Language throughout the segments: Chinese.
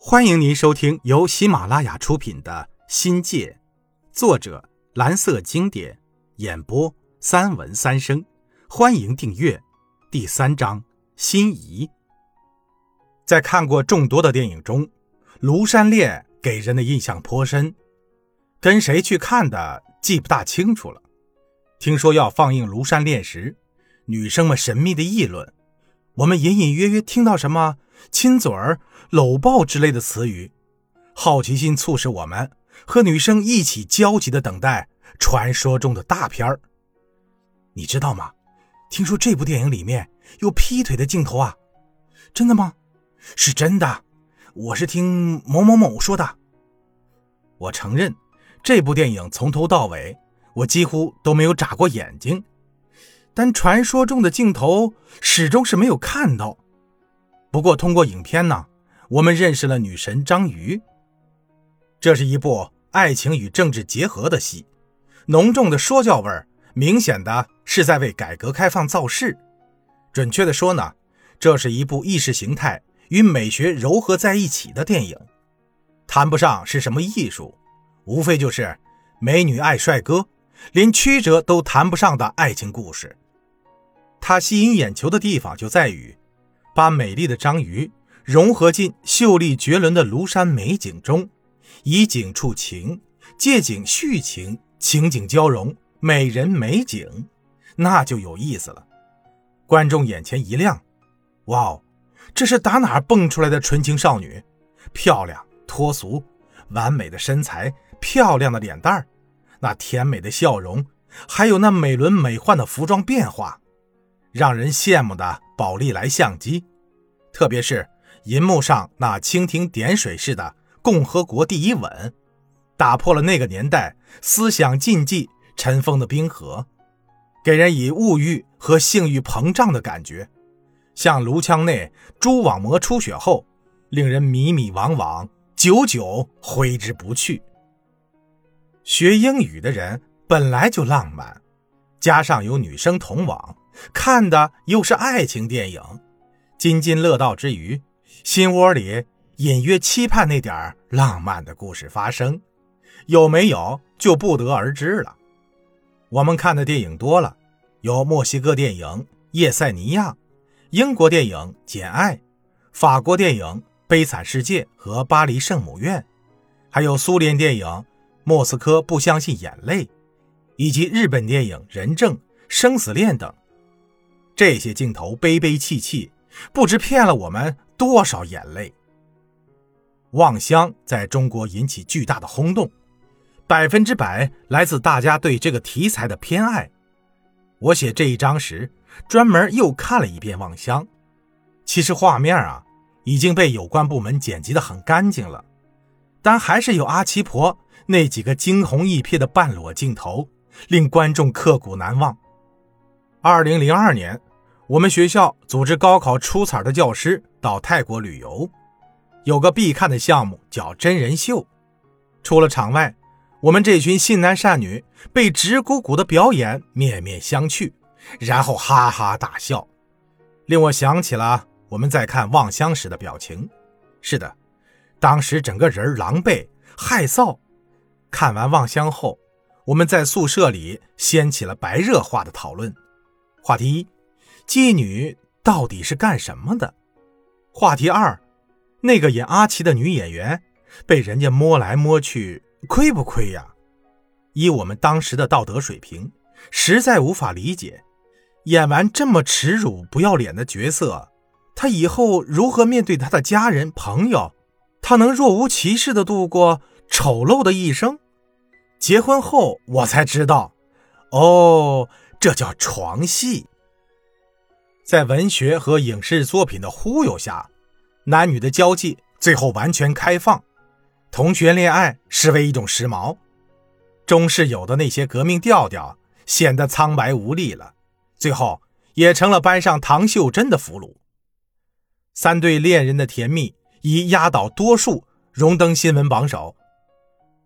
欢迎您收听由喜马拉雅出品的《新界》，作者蓝色经典，演播三文三生。欢迎订阅。第三章：心仪。在看过众多的电影中，《庐山恋》给人的印象颇深。跟谁去看的记不大清楚了。听说要放映《庐山恋》时，女生们神秘的议论，我们隐隐约约听到什么。亲嘴儿、搂抱之类的词语，好奇心促使我们和女生一起焦急的等待传说中的大片儿。你知道吗？听说这部电影里面有劈腿的镜头啊？真的吗？是真的。我是听某某某说的。我承认，这部电影从头到尾我几乎都没有眨过眼睛，但传说中的镜头始终是没有看到。不过，通过影片呢，我们认识了女神章鱼。这是一部爱情与政治结合的戏，浓重的说教味儿，明显的是在为改革开放造势。准确的说呢，这是一部意识形态与美学糅合在一起的电影，谈不上是什么艺术，无非就是美女爱帅哥，连曲折都谈不上的爱情故事。它吸引眼球的地方就在于。把美丽的章鱼融合进秀丽绝伦的庐山美景中，以景触情，借景叙情，情景交融，美人美景，那就有意思了。观众眼前一亮，哇哦，这是打哪蹦出来的纯情少女？漂亮脱俗，完美的身材，漂亮的脸蛋儿，那甜美的笑容，还有那美轮美奂的服装变化。让人羡慕的宝丽来相机，特别是银幕上那蜻蜓点水似的“共和国第一吻”，打破了那个年代思想禁忌尘封的冰河，给人以物欲和性欲膨胀的感觉，像颅腔内蛛网膜出血后，令人迷迷惘惘，久久挥之不去。学英语的人本来就浪漫，加上有女生同往。看的又是爱情电影，津津乐道之余，心窝里隐约期盼那点浪漫的故事发生，有没有就不得而知了。我们看的电影多了，有墨西哥电影《叶塞尼亚》，英国电影《简爱》，法国电影《悲惨世界》和《巴黎圣母院》，还有苏联电影《莫斯科不相信眼泪》，以及日本电影《人证》《生死恋》等。这些镜头悲悲戚戚，不知骗了我们多少眼泪。《望乡》在中国引起巨大的轰动，百分之百来自大家对这个题材的偏爱。我写这一章时，专门又看了一遍《望乡》，其实画面啊已经被有关部门剪辑的很干净了，但还是有阿七婆那几个惊鸿一瞥的半裸镜头，令观众刻骨难忘。二零零二年。我们学校组织高考出彩的教师到泰国旅游，有个必看的项目叫真人秀。出了场外，我们这群信男善女被直鼓鼓的表演面面相觑，然后哈哈大笑，令我想起了我们在看《望乡》时的表情。是的，当时整个人狼狈害臊。看完《望乡》后，我们在宿舍里掀起了白热化的讨论。话题一。妓女到底是干什么的？话题二，那个演阿奇的女演员被人家摸来摸去，亏不亏呀？以我们当时的道德水平，实在无法理解，演完这么耻辱不要脸的角色，她以后如何面对她的家人朋友？她能若无其事的度过丑陋的一生？结婚后我才知道，哦，这叫床戏。在文学和影视作品的忽悠下，男女的交际最后完全开放，同学恋爱视为一种时髦，中式有的那些革命调调显得苍白无力了，最后也成了班上唐秀珍的俘虏。三对恋人的甜蜜已压倒多数，荣登新闻榜首。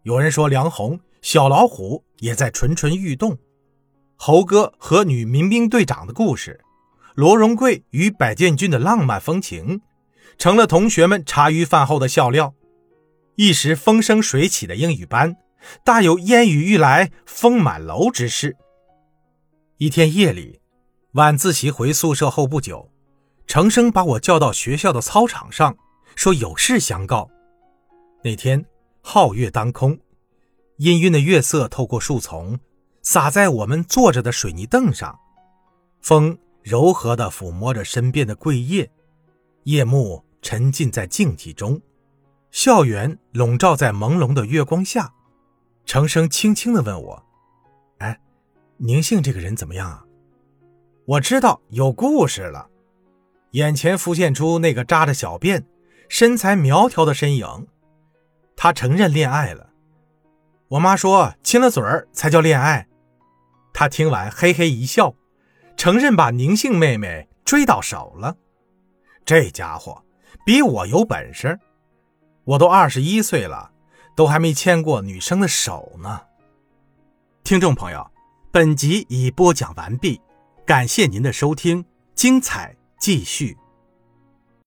有人说梁红、小老虎也在蠢蠢欲动，猴哥和女民兵队长的故事。罗荣贵与百建军的浪漫风情，成了同学们茶余饭后的笑料。一时风生水起的英语班，大有烟雨欲来风满楼之势。一天夜里，晚自习回宿舍后不久，程生把我叫到学校的操场上，说有事相告。那天皓月当空，氤氲的月色透过树丛，洒在我们坐着的水泥凳上，风柔和地抚摸着身边的桂叶，夜幕沉浸在静寂中。校园笼罩在朦胧的月光下，程生轻轻地问我：“哎，宁性这个人怎么样啊？”我知道有故事了，眼前浮现出那个扎着小辫、身材苗条的身影。他承认恋爱了。我妈说亲了嘴儿才叫恋爱。他听完嘿嘿一笑，承认把宁姓妹妹追到手了。这家伙比我有本事。我都二十一岁了，都还没牵过女生的手呢。听众朋友，本集已播讲完毕，感谢您的收听，精彩继续。